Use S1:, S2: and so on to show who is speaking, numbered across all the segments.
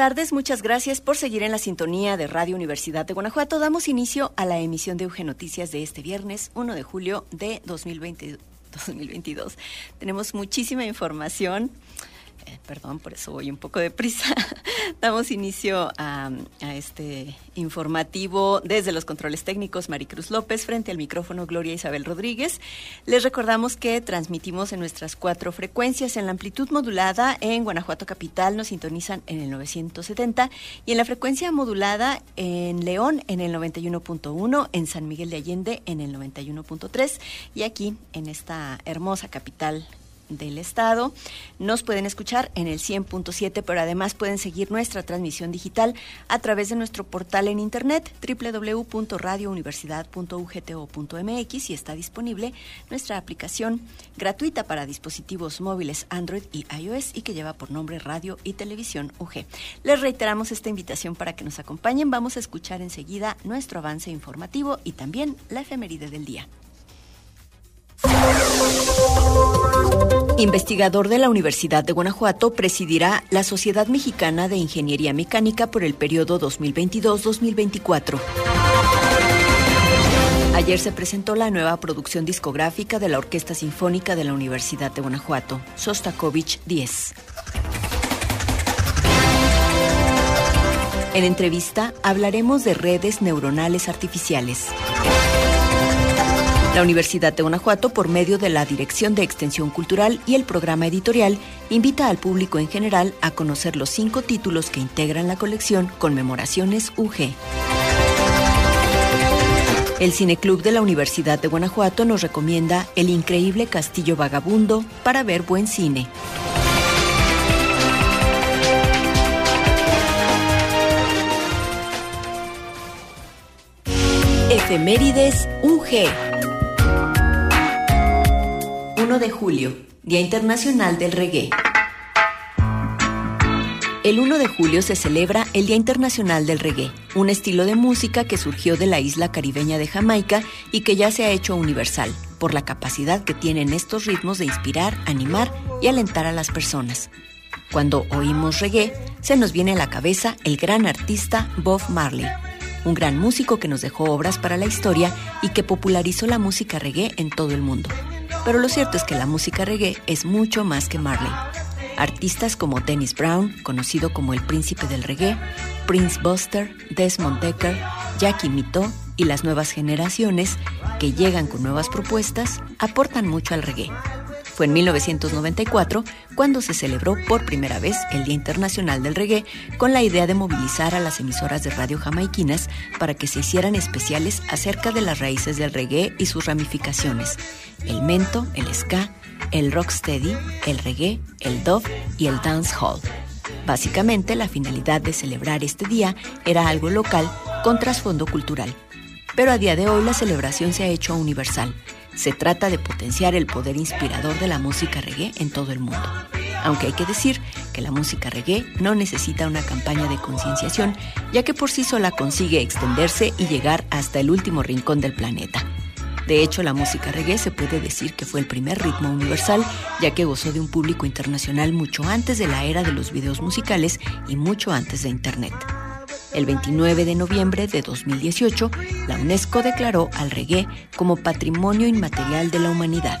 S1: Tardes. Muchas gracias por seguir en la sintonía de Radio Universidad de Guanajuato. Damos inicio a la emisión de UG Noticias de este viernes 1 de julio de 2022. Tenemos muchísima información. Eh, perdón, por eso voy un poco deprisa. Damos inicio a, este informativo desde los controles técnicos Maricruz López frente al micrófono Gloria Isabel Rodríguez. Les recordamos que transmitimos en nuestras cuatro frecuencias en la amplitud modulada en Guanajuato Capital nos sintonizan en el 970 y en la frecuencia modulada en León en el 91.1, en San Miguel de Allende en el 91.3 y aquí en esta hermosa capital del estado. Nos pueden escuchar en el 100.7, pero además pueden seguir nuestra transmisión digital a través de nuestro portal en internet www.radiouniversidad.ugto.mx y está disponible nuestra aplicación gratuita para dispositivos móviles Android y iOS y que lleva por nombre Radio y Televisión UG. Les reiteramos esta invitación para que nos acompañen. Vamos a escuchar enseguida nuestro avance informativo y también la efeméride del día. Investigador de la Universidad de Guanajuato, presidirá la Sociedad Mexicana de Ingeniería Mecánica por el periodo 2022-2024. Ayer se presentó la nueva producción discográfica de la Orquesta Sinfónica de la Universidad de Guanajuato, Sostakovich 10. En entrevista hablaremos de redes neuronales artificiales. La Universidad de Guanajuato, por medio de la Dirección de Extensión Cultural y el programa editorial, invita al público en general a conocer los cinco títulos que integran la colección Conmemoraciones UG. El Cineclub de la Universidad de Guanajuato nos recomienda El increíble Castillo Vagabundo para ver buen cine. Efemérides UG. 1 de julio, Día Internacional del Reggae. El 1 de julio se celebra el Día Internacional del Reggae, un estilo de música que surgió de la isla caribeña de Jamaica y que ya se ha hecho universal por la capacidad que tienen estos ritmos de inspirar, animar y alentar a las personas. Cuando oímos reggae, se nos viene a la cabeza el gran artista Bob Marley, un gran músico que nos dejó obras para la historia y que popularizó la música reggae en todo el mundo. Pero lo cierto es que la música reggae es mucho más que Marley. Artistas como Dennis Brown, conocido como el príncipe del reggae, Prince Buster, Desmond Decker, Jackie Mito y las nuevas generaciones que llegan con nuevas propuestas aportan mucho al reggae. Fue en 1994 cuando se celebró por primera vez el Día Internacional del Reggae con la idea de movilizar a las emisoras de radio jamaiquinas para que se hicieran especiales acerca de las raíces del reggae y sus ramificaciones, el mento, el ska, el rocksteady, el reggae, el dub y el dancehall. Básicamente la finalidad de celebrar este día era algo local con trasfondo cultural. Pero a día de hoy la celebración se ha hecho universal se trata de potenciar el poder inspirador de la música reggae en todo el mundo. Aunque hay que decir que la música reggae no necesita una campaña de concienciación, ya que por sí sola consigue extenderse y llegar hasta el último rincón del planeta. De hecho, la música reggae se puede decir que fue el primer ritmo universal, ya que gozó de un público internacional mucho antes de la era de los videos musicales y mucho antes de Internet. El 29 de noviembre de 2018, la UNESCO declaró al reggae como Patrimonio Inmaterial de la Humanidad.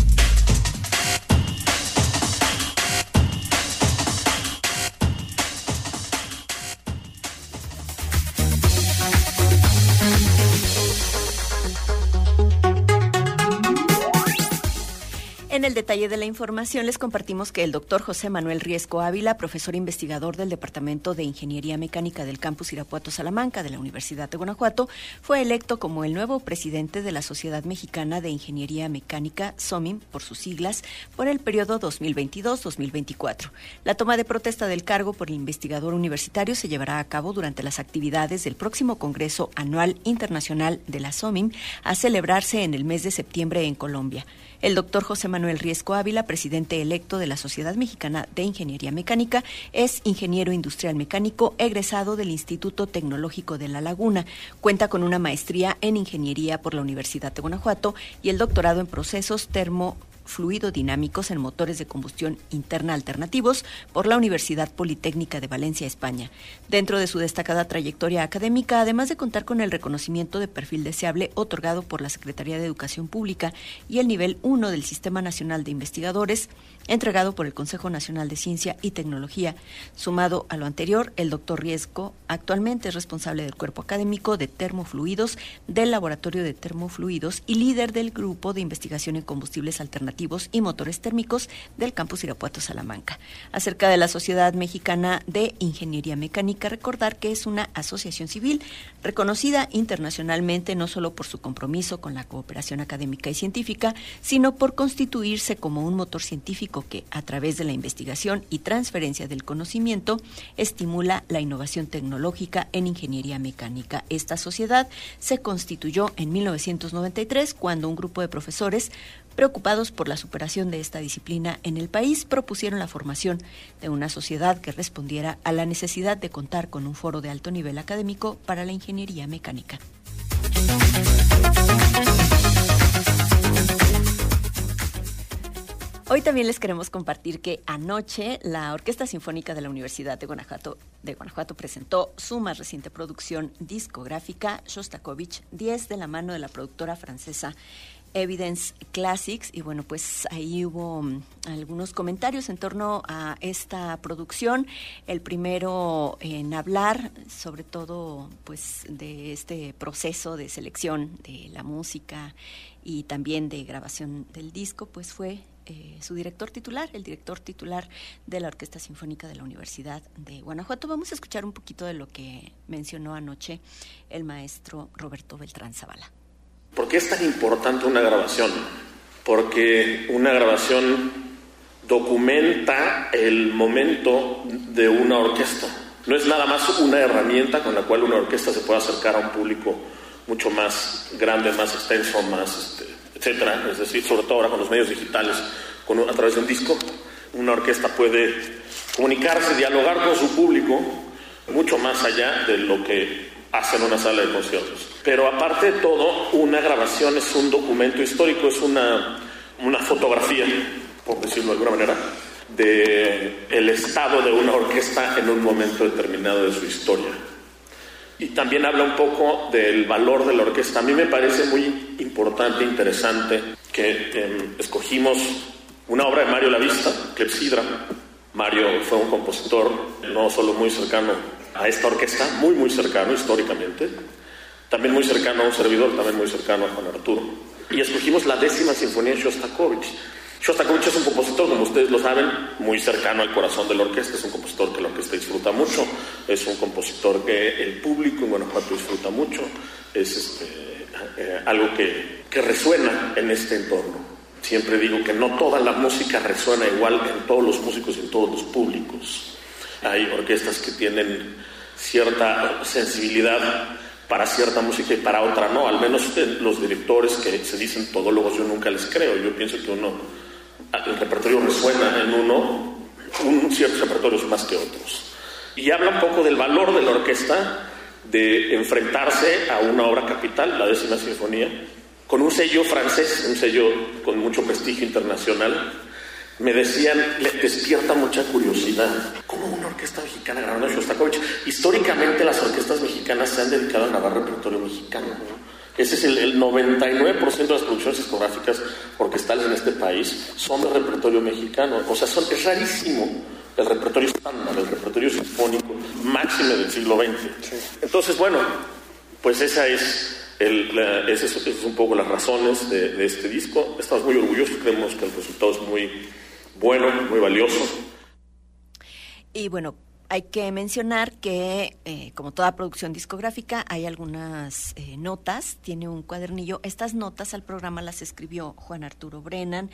S1: En el detalle de la información les compartimos que el doctor José Manuel Riesco Ávila, profesor investigador del Departamento de Ingeniería Mecánica del Campus Irapuato Salamanca de la Universidad de Guanajuato, fue electo como el nuevo presidente de la Sociedad Mexicana de Ingeniería Mecánica, SOMIM por sus siglas, por el periodo 2022-2024. La toma de protesta del cargo por el investigador universitario se llevará a cabo durante las actividades del próximo Congreso Anual Internacional de la SOMIM a celebrarse en el mes de septiembre en Colombia. El doctor José Manuel Riesco Ávila, presidente electo de la Sociedad Mexicana de Ingeniería Mecánica, es ingeniero industrial mecánico egresado del Instituto Tecnológico de La Laguna. Cuenta con una maestría en ingeniería por la Universidad de Guanajuato y el doctorado en procesos termo fluidodinámicos en motores de combustión interna alternativos por la Universidad Politécnica de Valencia, España. Dentro de su destacada trayectoria académica, además de contar con el reconocimiento de perfil deseable otorgado por la Secretaría de Educación Pública y el nivel 1 del Sistema Nacional de Investigadores, entregado por el Consejo Nacional de Ciencia y Tecnología. Sumado a lo anterior, el doctor Riesco actualmente es responsable del cuerpo académico de termofluidos del Laboratorio de Termofluidos y líder del Grupo de Investigación en Combustibles Alternativos y Motores Térmicos del Campus Irapuato Salamanca. Acerca de la Sociedad Mexicana de Ingeniería Mecánica, recordar que es una asociación civil reconocida internacionalmente no solo por su compromiso con la cooperación académica y científica, sino por constituirse como un motor científico que, a través de la investigación y transferencia del conocimiento, estimula la innovación tecnológica en ingeniería mecánica. Esta sociedad se constituyó en 1993 cuando un grupo de profesores preocupados por la superación de esta disciplina en el país, propusieron la formación de una sociedad que respondiera a la necesidad de contar con un foro de alto nivel académico para la ingeniería mecánica. Hoy también les queremos compartir que anoche la Orquesta Sinfónica de la Universidad de Guanajuato, de Guanajuato presentó su más reciente producción discográfica, Shostakovich 10, de la mano de la productora francesa Evidence Classics. Y bueno pues ahí hubo mm, algunos comentarios en torno a esta producción. El primero en hablar sobre todo pues de este proceso de selección de la música y también de grabación del disco pues fue eh, su director titular, el director titular de la Orquesta Sinfónica de la Universidad de Guanajuato. Vamos a escuchar un poquito de lo que mencionó anoche el maestro Roberto Beltrán Zavala.
S2: ¿Por qué es tan importante una grabación? Porque una grabación documenta el momento de una orquesta. No es nada más una herramienta con la cual una orquesta se puede acercar a un público mucho más grande, más extenso, más este, etcétera. Es decir, sobre todo ahora con los medios digitales, a través de un disco, una orquesta puede comunicarse, dialogar con su público mucho más allá de lo que hace en una sala de conciertos. Pero aparte de todo, una grabación es un documento histórico, es una, una fotografía, por decirlo de alguna manera, de el estado de una orquesta en un momento determinado de su historia y también habla un poco del valor de la orquesta. A mí me parece muy importante, interesante, que em, escogimos una obra de Mario Lavista, Clepsidra. Mario fue un compositor no solo muy cercano a esta orquesta, muy, muy cercano históricamente, también muy cercano a un servidor, también muy cercano a Juan Arturo. Y escogimos la décima sinfonía de Shostakovich Shostakovich es un compositor, como ustedes lo saben, muy cercano al corazón de la orquesta, es un compositor que la orquesta disfruta mucho, es un compositor que el público en Guanajuato disfruta mucho, es este, eh, algo que, resuena en este entorno. Siempre digo que no toda la música resuena igual en todos los músicos y en todos los públicos. Hay orquestas que tienen cierta sensibilidad para cierta música y para otra no. Al menos los directores que se dicen todólogos yo nunca les creo. Yo pienso que uno el repertorio resuena en uno, un, ciertos repertorios más que otros. Y habla un poco del valor de la orquesta de enfrentarse a una obra capital, la décima sinfonía, con un sello francés, un sello con mucho prestigio internacional. Me decían, le despierta mucha curiosidad. ¿Cómo una orquesta mexicana grabando Shostakovich? Históricamente las orquestas mexicanas se han dedicado a grabar repertorio mexicano. Ese es el, 99% de las producciones discográficas orquestales en este país son de repertorio mexicano. O sea, son, es rarísimo el repertorio estándar, el repertorio sinfónico máximo del siglo XX. Entonces, bueno, pues esa es esas son es un poco las razones de, este disco. Estamos muy orgullosos, creemos que el resultado es muy bueno, muy valioso.
S1: Y bueno, hay que mencionar que, eh, como toda producción discográfica, hay algunas eh, notas, tiene un cuadernillo. Estas notas al programa las escribió Juan Arturo Brennan.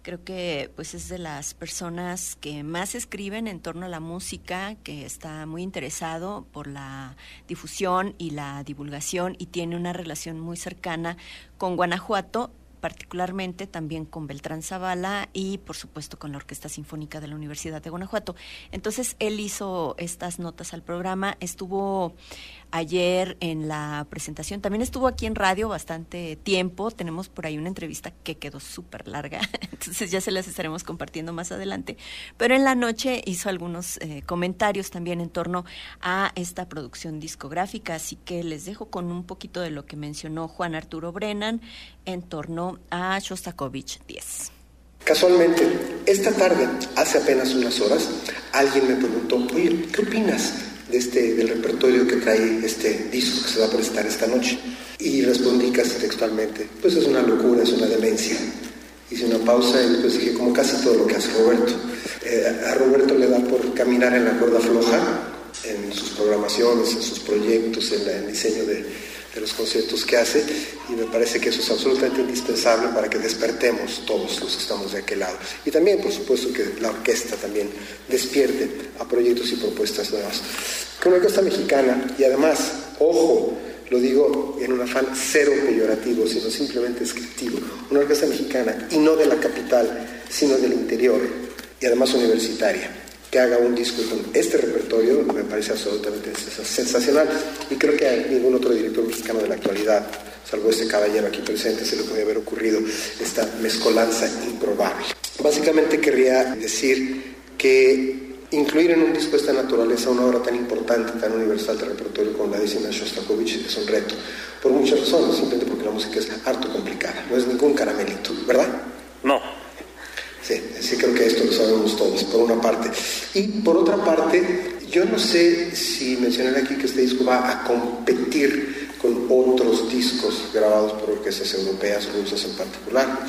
S1: Creo que pues es de las personas que más escriben en torno a la música, que está muy interesado por la difusión y la divulgación y tiene una relación muy cercana con Guanajuato particularmente también con Beltrán Zavala y por supuesto con la Orquesta Sinfónica de la Universidad de Guanajuato. Entonces él hizo estas notas al programa, estuvo ayer en la presentación. También estuvo aquí en radio bastante tiempo. Tenemos por ahí una entrevista que quedó súper larga, entonces ya se las estaremos compartiendo más adelante. Pero en la noche hizo algunos eh, comentarios también en torno a esta producción discográfica, así que les dejo con un poquito de lo que mencionó Juan Arturo Brennan en torno a Shostakovich 10.
S3: Casualmente, esta tarde, hace apenas unas horas, alguien me preguntó, oye, ¿qué opinas de este, del repertorio que trae este disco que se va a presentar esta noche. Y respondí casi textualmente, pues es una locura, es una demencia. Hice una pausa y después dije, como casi todo lo que hace Roberto. Eh, a Roberto le da por caminar en la cuerda floja en sus programaciones, en sus proyectos, en el diseño de, de los conciertos que hace y me parece que eso es absolutamente indispensable para que despertemos todos los que estamos de aquel lado. Y también, por supuesto, que la orquesta también despierte a proyectos y propuestas nuevas. Con una orquesta mexicana y además, ojo, lo digo en un afán cero peyorativo, sino simplemente descriptivo, una orquesta mexicana y no de la capital, sino del interior y además universitaria que haga un disco con este repertorio me parece absolutamente sensacional y creo que a ningún otro director mexicano de la actualidad, salvo este caballero aquí presente, se le puede haber ocurrido esta mezcolanza improbable. Básicamente querría decir que incluir en un disco de esta naturaleza una obra tan importante, tan universal de repertorio como la décima Shostakovich es un reto, por muchas razones, simplemente porque la música es harto complicada, no es ningún caramelito, ¿verdad?
S2: No.
S3: Sí, sí creo que esto lo sabemos todos, por una parte. Y por otra parte, yo no sé si mencionar aquí que este disco va a competir con otros discos grabados por orquestas europeas, rusas en particular,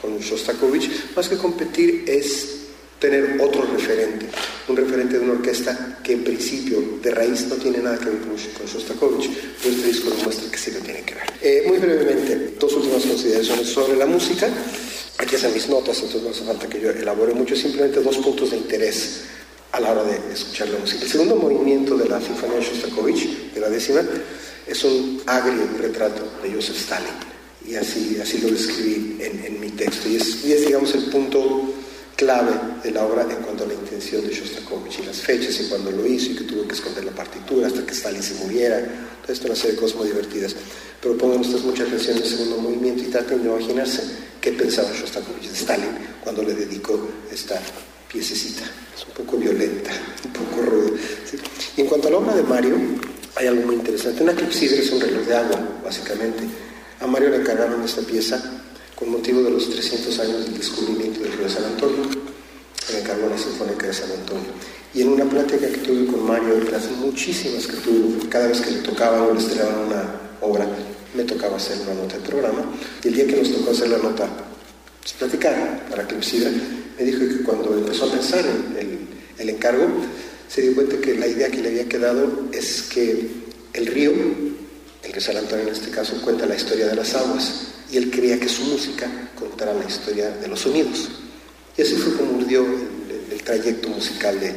S3: con Shostakovich. Más que competir es tener otro referente, un referente de una orquesta que en principio de raíz no tiene nada que ver con Shostakovich, pero este disco demuestra que sí lo tiene que ver. Eh, muy brevemente, dos últimas consideraciones sobre la música. Aquí están mis notas, entonces no hace falta que yo elabore mucho, simplemente dos puntos de interés a la hora de escuchar la música. El segundo movimiento de la Sinfonía de Shostakovich, de la décima, es un agrio retrato de Joseph Stalin. Y así, así lo describí en, mi texto. Y es, y es, digamos, el punto clave de la obra en cuanto a la intención de Shostakovich y las fechas y cuando lo hizo y que tuvo que esconder la partitura hasta que Stalin se muriera. Todo esto, una serie de cosas muy divertidas. Pero pongan ustedes mucha atención en el segundo movimiento y traten de imaginarse qué pensaba Shostakovich de Stalin cuando le dedicó esta piececita. Es un poco violenta, un poco ruda. Y en cuanto a la obra de Mario, hay algo muy interesante. Una clepsidra es un reloj de agua, básicamente. A Mario le encargaron esta pieza con motivo de los 300 años del descubrimiento del río San Antonio. Le encargó la Sinfónica de San Antonio. Y en una plática que tuve con Mario, las muchísimas que tuve, cada vez que le tocaba o le estrenaban una obra, me tocaba hacer una nota de programa. Y el día que nos tocó hacer la nota, pues, platicar para que me dijo que cuando empezó a pensar en el, el encargo, se dio cuenta que la idea que le había quedado es que el río, el que San Antonio en este caso, cuenta la historia de las aguas y él creía que su música contara la historia de los sonidos. Y así fue como urdió el, trayecto musical de,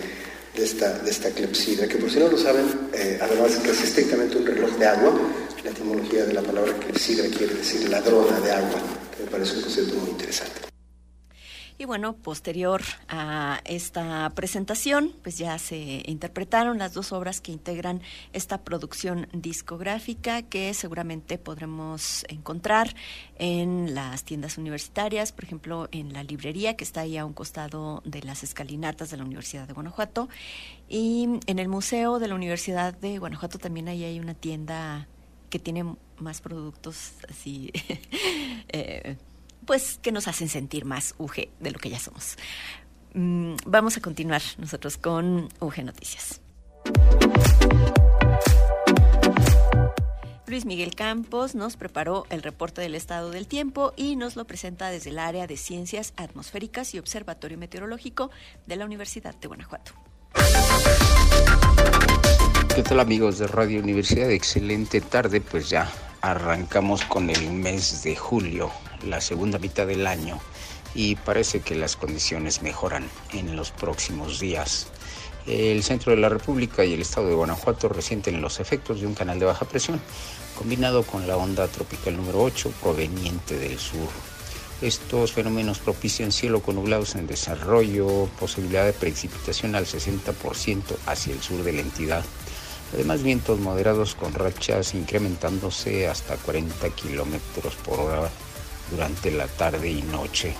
S3: esta, de esta clepsidra, que por si no lo saben, eh, además de que es estrictamente un reloj de agua, la etimología de la palabra clepsidra quiere decir ladrona de agua, que me parece un concepto muy interesante.
S1: Y bueno, posterior a esta presentación, pues ya se interpretaron las dos obras que integran esta producción discográfica que seguramente podremos encontrar en las tiendas universitarias, por ejemplo, en la librería que está ahí a un costado de las escalinatas de la Universidad de Guanajuato. Y en el Museo de la Universidad de Guanajuato también ahí hay una tienda que tiene más productos así. eh, pues que nos hacen sentir más UG de lo que ya somos. Mm, vamos a continuar nosotros con UG Noticias. Luis Miguel Campos nos preparó el reporte del estado del tiempo y nos lo presenta desde el área de ciencias atmosféricas y observatorio meteorológico de la Universidad de Guanajuato.
S4: ¿Qué tal amigos de Radio Universidad? Excelente tarde, pues ya arrancamos con el mes de julio, la segunda mitad del año, y parece que las condiciones mejoran en los próximos días. El centro de la República y el estado de Guanajuato resienten los efectos de un canal de baja presión, combinado con la onda tropical número 8 proveniente del sur. Estos fenómenos propician cielo con nublados en desarrollo, posibilidad de precipitación al 60% hacia el sur de la entidad. Además, vientos moderados con rachas incrementándose hasta 40 kilómetros por hora durante la tarde y noche.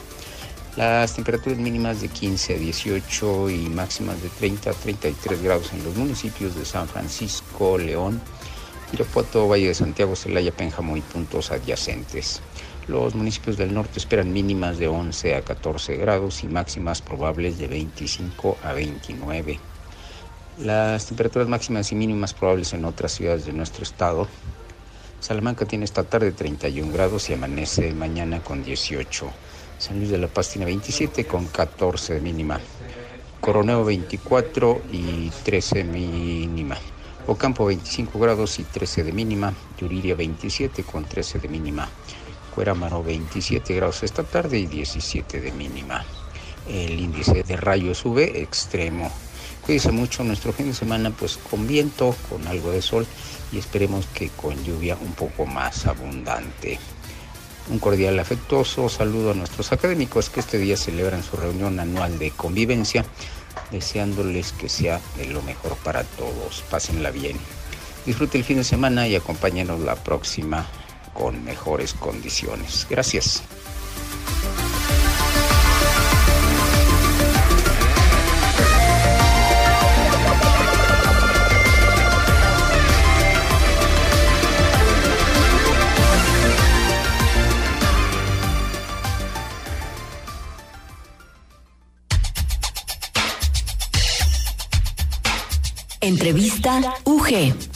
S4: Las temperaturas mínimas de 15 a 18 y máximas de 30 a 33 grados en los municipios de San Francisco, León, Irapuato, Valle de Santiago, Celaya, Pénjamo y puntos adyacentes. Los municipios del norte esperan mínimas de 11 a 14 grados y máximas probables de 25 a 29. Las temperaturas máximas y mínimas probables en otras ciudades de nuestro estado. Salamanca tiene esta tarde 31 grados y amanece mañana con 18. San Luis de la Paz tiene 27 con 14 de mínima. Coroneo 24 y 13 mínima. Ocampo 25 grados y 13 de mínima. Yuriria 27 con 13 de mínima. Cuerámaro 27 grados esta tarde y 17 de mínima. El índice de rayos sube extremo. Cuídense mucho nuestro fin de semana pues con viento, con algo de sol y esperemos que con lluvia un poco más abundante. Un cordial afectuoso saludo a nuestros académicos que este día celebran su reunión anual de convivencia, deseándoles que sea de lo mejor para todos. Pásenla bien. Disfrute el fin de semana y acompáñenos la próxima con mejores condiciones. Gracias.
S1: Entrevista UG.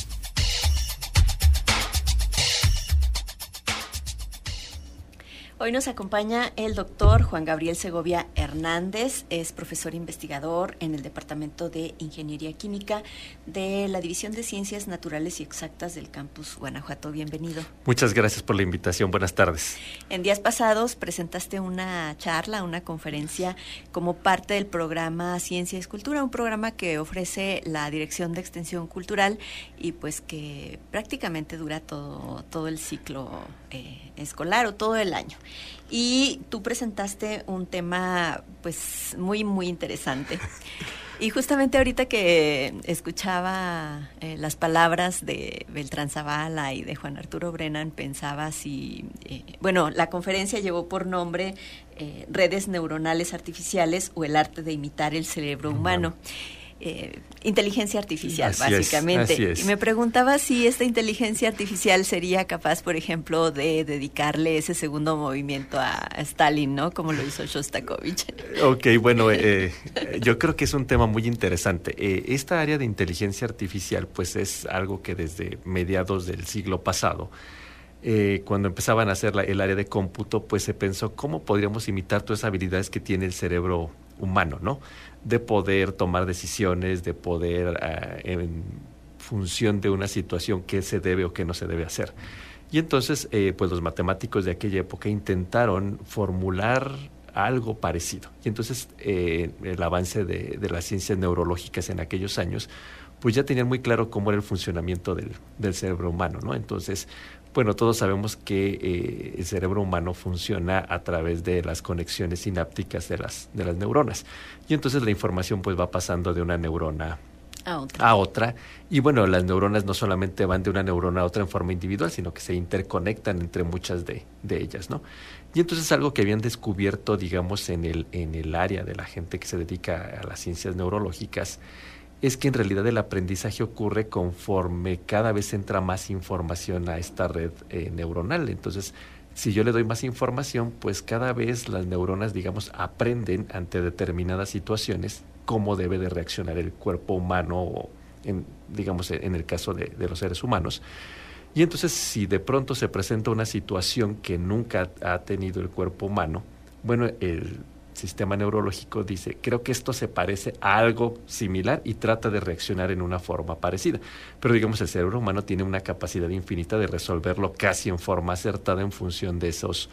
S1: Hoy nos acompaña el doctor Juan Gabriel Segovia Hernández, es profesor investigador en el Departamento de Ingeniería Química de la División de Ciencias Naturales y Exactas del Campus Guanajuato. Bienvenido.
S5: Muchas gracias por la invitación. Buenas tardes.
S1: En días pasados presentaste una charla, una conferencia como parte del programa Ciencia y Escultura, un programa que ofrece la Dirección de Extensión Cultural y pues que prácticamente dura todo, todo el ciclo eh, escolar o todo el año. Y tú presentaste un tema pues muy, muy interesante. Y justamente ahorita que escuchaba eh, las palabras de Beltrán Zavala y de Juan Arturo Brennan, pensaba si, eh, bueno, la conferencia llevó por nombre Redes Neuronales Artificiales o el arte de imitar el cerebro humano. Eh, inteligencia artificial, básicamente. Y me preguntaba si esta inteligencia artificial sería capaz, por ejemplo, de dedicarle ese segundo movimiento a Stalin, ¿no? Como lo hizo Shostakovich.
S5: Ok, bueno, eh, yo creo que es un tema muy interesante. Eh, esta área de inteligencia artificial, pues es algo que desde mediados del siglo pasado, cuando empezaban a hacer el área de cómputo, pues se pensó cómo podríamos imitar todas esas habilidades que tiene el cerebro humano, ¿no? De poder tomar decisiones, de poder, eh, en función de una situación, qué se debe o qué no se debe hacer. Y entonces, eh, pues los matemáticos de aquella época intentaron formular algo parecido. Y entonces eh, el avance de, de, las ciencias neurológicas en aquellos años, pues ya tenían muy claro cómo era el funcionamiento del, del cerebro humano, ¿no? Entonces, bueno, todos sabemos que eh, el cerebro humano funciona a través de las conexiones sinápticas de las, de las neuronas. Y entonces la información pues va pasando de una neurona
S1: a otra.
S5: a otra. Y bueno, las neuronas no solamente van de una neurona a otra en forma individual, sino que se interconectan entre muchas de, de ellas, ¿no? Y entonces algo que habían descubierto, digamos, en el, en el área de la gente que se dedica a las ciencias neurológicas, es que en realidad el aprendizaje ocurre conforme cada vez entra más información a esta red eh, neuronal. Entonces, si yo le doy más información, pues cada vez las neuronas, digamos, aprenden ante determinadas situaciones cómo debe de reaccionar el cuerpo humano, en, digamos, en el caso de, los seres humanos. Y entonces si de pronto se presenta una situación que nunca ha tenido el cuerpo humano, bueno, el sistema neurológico dice, creo que esto se parece a algo similar y trata de reaccionar en una forma parecida. Pero digamos, el cerebro humano tiene una capacidad infinita de resolverlo casi en forma acertada en función de esos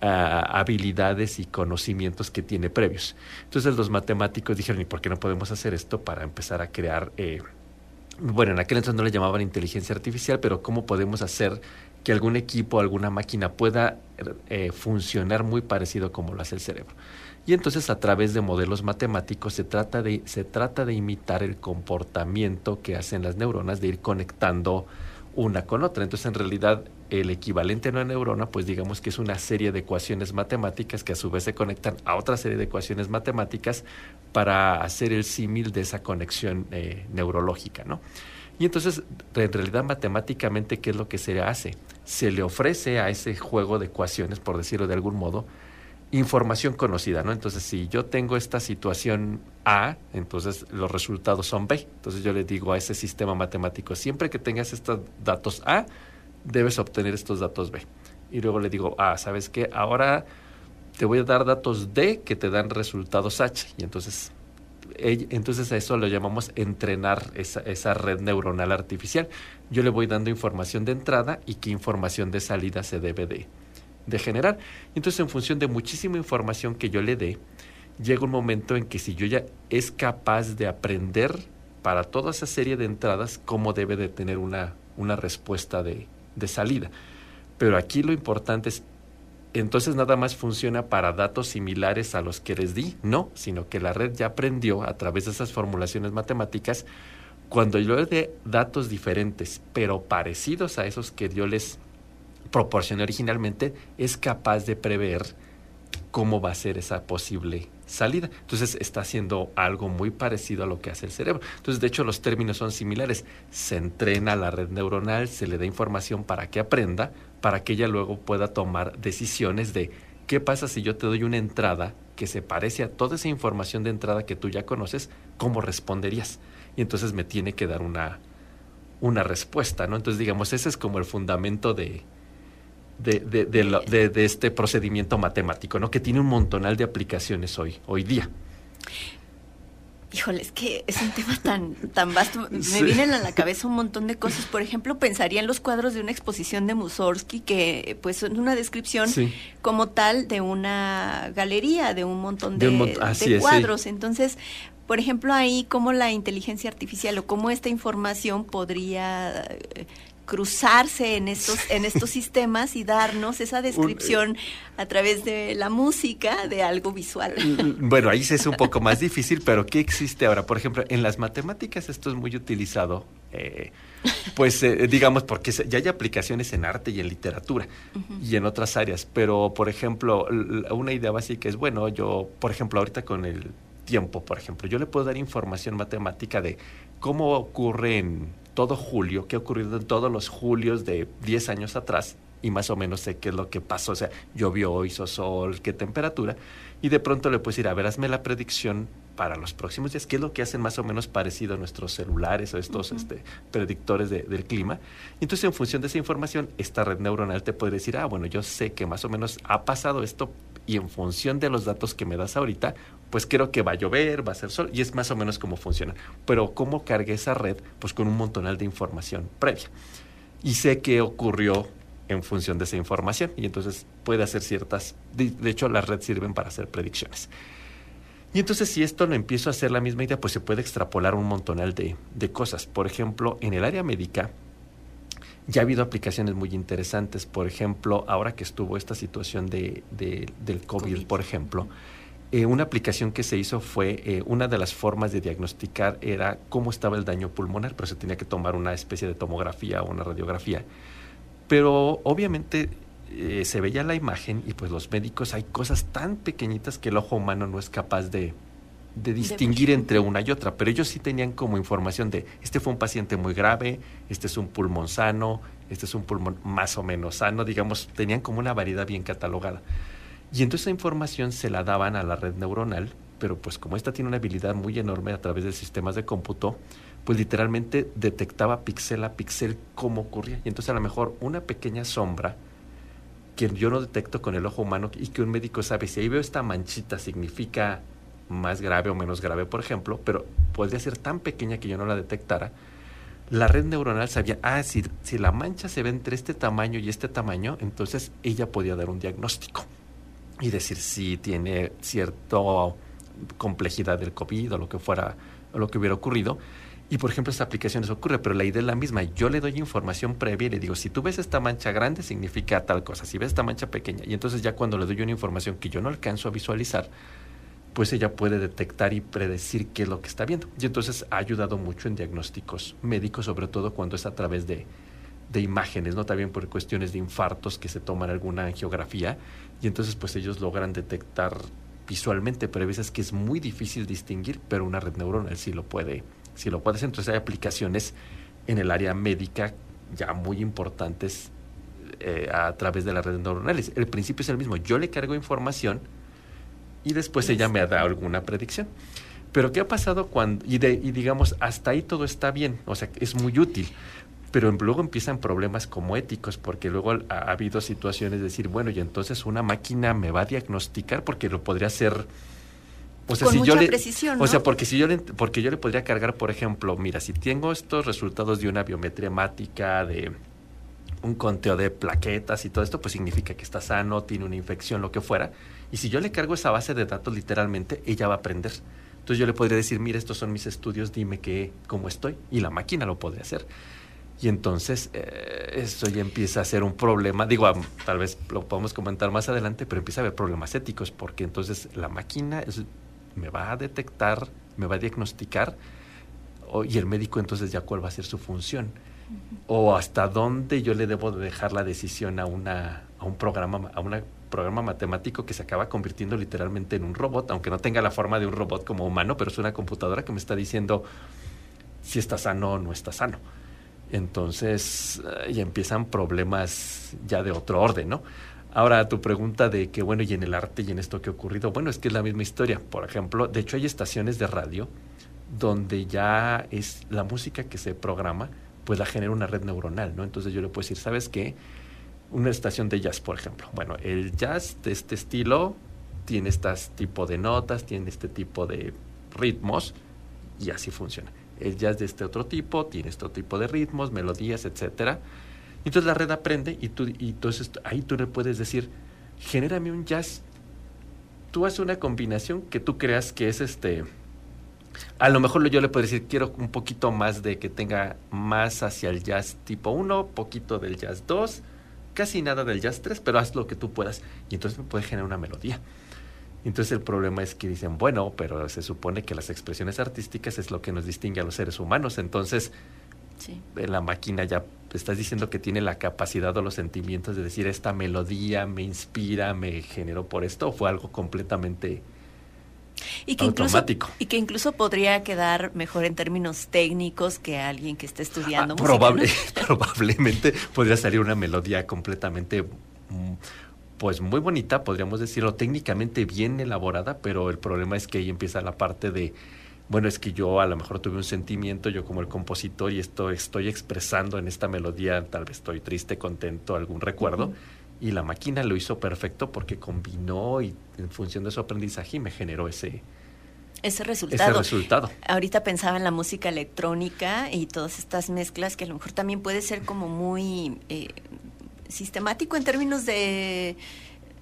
S5: ah, habilidades y conocimientos que tiene previos. Entonces los matemáticos dijeron, ¿y por qué no podemos hacer esto para empezar a crear... Eh, bueno, en aquel entonces no le llamaban inteligencia artificial, pero ¿cómo podemos hacer que algún equipo, alguna máquina pueda eh, funcionar muy parecido como lo hace el cerebro? Y entonces a través de modelos matemáticos se trata de, se trata de imitar el comportamiento que hacen las neuronas de ir conectando una con otra. Entonces en realidad el equivalente a una neurona, pues digamos que es una serie de ecuaciones matemáticas que a su vez se conectan a otra serie de ecuaciones matemáticas para hacer el símil de esa conexión eh, neurológica, ¿no? Y entonces, en realidad, matemáticamente, ¿qué es lo que se hace? Se le ofrece a ese juego de ecuaciones, por decirlo de algún modo, información conocida, ¿no? Entonces, si yo tengo esta situación A, entonces los resultados son B. Entonces yo le digo a ese sistema matemático, siempre que tengas estos datos A, debes obtener estos datos B. Y luego le digo, ah, ¿sabes qué? Ahora te voy a dar datos D que te dan resultados H. Y entonces, entonces a eso lo llamamos entrenar esa, red neuronal artificial. Yo le voy dando información de entrada y qué información de salida se debe de, de generar. Entonces, en función de muchísima información que yo le dé, llega un momento en que si yo ya es capaz de aprender para toda esa serie de entradas, cómo debe de tener una, una respuesta de, de salida. Pero aquí lo importante es, entonces nada más funciona para datos similares a los que les di, no, sino que la red ya aprendió a través de esas formulaciones matemáticas, cuando yo le dé datos diferentes, pero parecidos a esos que yo les proporcionó originalmente, es capaz de prever cómo va a ser esa posible salida. Entonces está haciendo algo muy parecido a lo que hace el cerebro. Entonces, de hecho, los términos son similares. Se entrena la red neuronal, se le da información para que aprenda, para que ella luego pueda tomar decisiones de qué pasa si yo te doy una entrada que se parece a toda esa información de entrada que tú ya conoces, ¿cómo responderías? Y entonces me tiene que dar una, una respuesta, ¿no? Entonces, digamos, ese es como el fundamento de, de, de, de, de, este procedimiento matemático, ¿no? Que tiene un montonal de aplicaciones hoy, hoy día.
S1: Híjole, es que es un tema tan, tan vasto. Me vienen a la cabeza un montón de cosas. Por ejemplo, pensaría en los cuadros de una exposición de Mussorgsky, que pues son una descripción como tal de una galería, de un montón de, cuadros. Entonces, por ejemplo, ahí cómo la inteligencia artificial o cómo esta información podría eh, cruzarse en estos, en estos sistemas y darnos esa descripción a través de la música de algo visual.
S5: Bueno, ahí es un poco más difícil, pero ¿qué existe ahora? Por ejemplo, en las matemáticas esto es muy utilizado, eh, pues eh, digamos, porque ya hay aplicaciones en arte y en literatura y en otras áreas, pero por ejemplo, una idea básica es, bueno, yo, por ejemplo, ahorita con el tiempo, por ejemplo, yo le puedo dar información matemática de cómo ocurre en todo julio, qué ha ocurrido en todos los julios de 10 años atrás, y más o menos sé qué es lo que pasó, o sea, llovió, hizo sol, qué temperatura, y de pronto le puedes ir a ver, hazme la predicción para los próximos días, qué es lo que hacen más o menos parecido a nuestros celulares o estos este, predictores del clima. Entonces, en función de esa información, esta red neuronal te puede decir, ah, bueno, yo sé que más o menos ha pasado esto, y en función de los datos que me das ahorita, pues creo que va a llover, va a ser sol, y es más o menos cómo funciona. Pero ¿cómo cargué esa red? Pues con un montonal de información previa. Y sé qué ocurrió en función de esa información, y entonces puede hacer ciertas, de, hecho las redes sirven para hacer predicciones. Y entonces si esto lo empiezo a hacer la misma idea, pues se puede extrapolar un montonal de, de cosas. Por ejemplo, en el área médica, ya ha habido aplicaciones muy interesantes. Por ejemplo, ahora que estuvo esta situación de, del COVID, por ejemplo, eh, una aplicación que se hizo fue, eh, una de las formas de diagnosticar era cómo estaba el daño pulmonar, pero se tenía que tomar una especie de tomografía o una radiografía. Pero obviamente eh, se veía la imagen y pues los médicos hay cosas tan pequeñitas que el ojo humano no es capaz de, de distinguir entre una y otra, pero ellos sí tenían como información de, este fue un paciente muy grave, este es un pulmón sano, este es un pulmón más o menos sano, digamos, tenían como una variedad bien catalogada. Y entonces esa información se la daban a la red neuronal, pero pues como esta tiene una habilidad muy enorme a través de sistemas de cómputo, pues literalmente detectaba pixel a pixel cómo ocurría. Y entonces a lo mejor una pequeña sombra que yo no detecto con el ojo humano y que un médico sabe, si ahí veo esta manchita significa más grave o menos grave, por ejemplo, pero podría ser tan pequeña que yo no la detectara, la red neuronal sabía, ah, si, si la mancha se ve entre este tamaño y este tamaño, entonces ella podía dar un diagnóstico y decir si tiene cierta complejidad del COVID o lo que fuera, o lo que hubiera ocurrido. Y por ejemplo, esta aplicación eso ocurre, pero la idea es la misma. Yo le doy información previa y le digo, si tú ves esta mancha grande, significa tal cosa. Si ves esta mancha pequeña. Y entonces ya cuando le doy una información que yo no alcanzo a visualizar, pues ella puede detectar y predecir qué es lo que está viendo. Y entonces ha ayudado mucho en diagnósticos médicos, sobre todo cuando es a través de, de imágenes, ¿no? También por cuestiones de infartos que se toman alguna angiografía y entonces pues ellos logran detectar visualmente, pero hay veces que es muy difícil distinguir, pero una red neuronal sí lo puede, sí lo puede hacer. Entonces hay aplicaciones en el área médica ya muy importantes eh, a través de las redes neuronales. El principio es el mismo, yo le cargo información, y después ella me da alguna predicción. Pero ¿qué ha pasado cuando, y, de, y digamos, hasta ahí todo está bien, o sea, es muy útil, pero luego empiezan problemas como éticos, porque luego ha, habido situaciones de decir, bueno, y entonces una máquina me va a diagnosticar porque lo podría hacer...
S1: O sea, si yo le, precisión,
S5: O sea, porque si yo le, porque yo le podría cargar, por ejemplo, mira, si tengo estos resultados de una biometría hemática, de un conteo de plaquetas y todo esto, pues significa que está sano, tiene una infección, lo que fuera. Y si yo le cargo esa base de datos literalmente, ella va a aprender. Entonces yo le podría decir, mira, estos son mis estudios, dime qué, cómo estoy. Y la máquina lo podría hacer. Y entonces eh, eso ya empieza a ser un problema. Digo, tal vez lo podemos comentar más adelante, pero empieza a haber problemas éticos, porque entonces la máquina me va a detectar, me va a diagnosticar, y el médico entonces ya cuál va a ser su función. O hasta dónde yo le debo dejar la decisión a, una, a un programa, a una programa matemático que se acaba convirtiendo literalmente en un robot, aunque no tenga la forma de un robot como humano, pero es una computadora que me está diciendo si está sano o no está sano. Entonces eh, ya empiezan problemas ya de otro orden, ¿no? Ahora, tu pregunta de que, bueno, y en el arte y en esto que ha ocurrido, bueno, es que es la misma historia. Por ejemplo, de hecho hay estaciones de radio donde ya es la música que se programa, pues la genera una red neuronal, ¿no? Entonces yo le puedo decir, ¿sabes qué? una estación de jazz, por ejemplo. Bueno, el jazz de este estilo tiene este tipo de notas, tiene este tipo de ritmos y así funciona. El jazz de este otro tipo tiene este tipo de ritmos, melodías, etcétera. Entonces la red aprende y tú y entonces ahí tú le puedes decir, genérame un jazz. Tú haces una combinación que tú creas que es este a lo mejor yo le puedo decir, quiero un poquito más de que tenga más hacia el jazz tipo 1, poquito del jazz 2, casi nada del jazz 3, pero haz lo que tú puedas y entonces me puede generar una melodía. Entonces el problema es que dicen, bueno, pero se supone que las expresiones artísticas es lo que nos distingue a los seres humanos, entonces en la máquina ya estás diciendo que tiene la capacidad o los sentimientos de decir, esta melodía me inspira, me generó por esto, o fue algo completamente
S1: y que Incluso, y que incluso podría quedar mejor en términos técnicos que alguien que esté estudiando
S5: ah, Probable, Probablemente podría salir una melodía completamente mm, pues muy bonita, podríamos decirlo, técnicamente bien elaborada, pero el problema es que ahí empieza la parte de, bueno, es que yo a lo mejor tuve un sentimiento, yo como el compositor, y esto estoy expresando en esta melodía, tal vez estoy triste, contento, algún recuerdo y la máquina lo hizo perfecto porque combinó y en función de su aprendizaje me generó ese,
S1: ese resultado.
S5: Ese resultado.
S1: Ahorita pensaba en la música electrónica y todas estas mezclas que a lo mejor también puede ser como muy eh, sistemático en términos de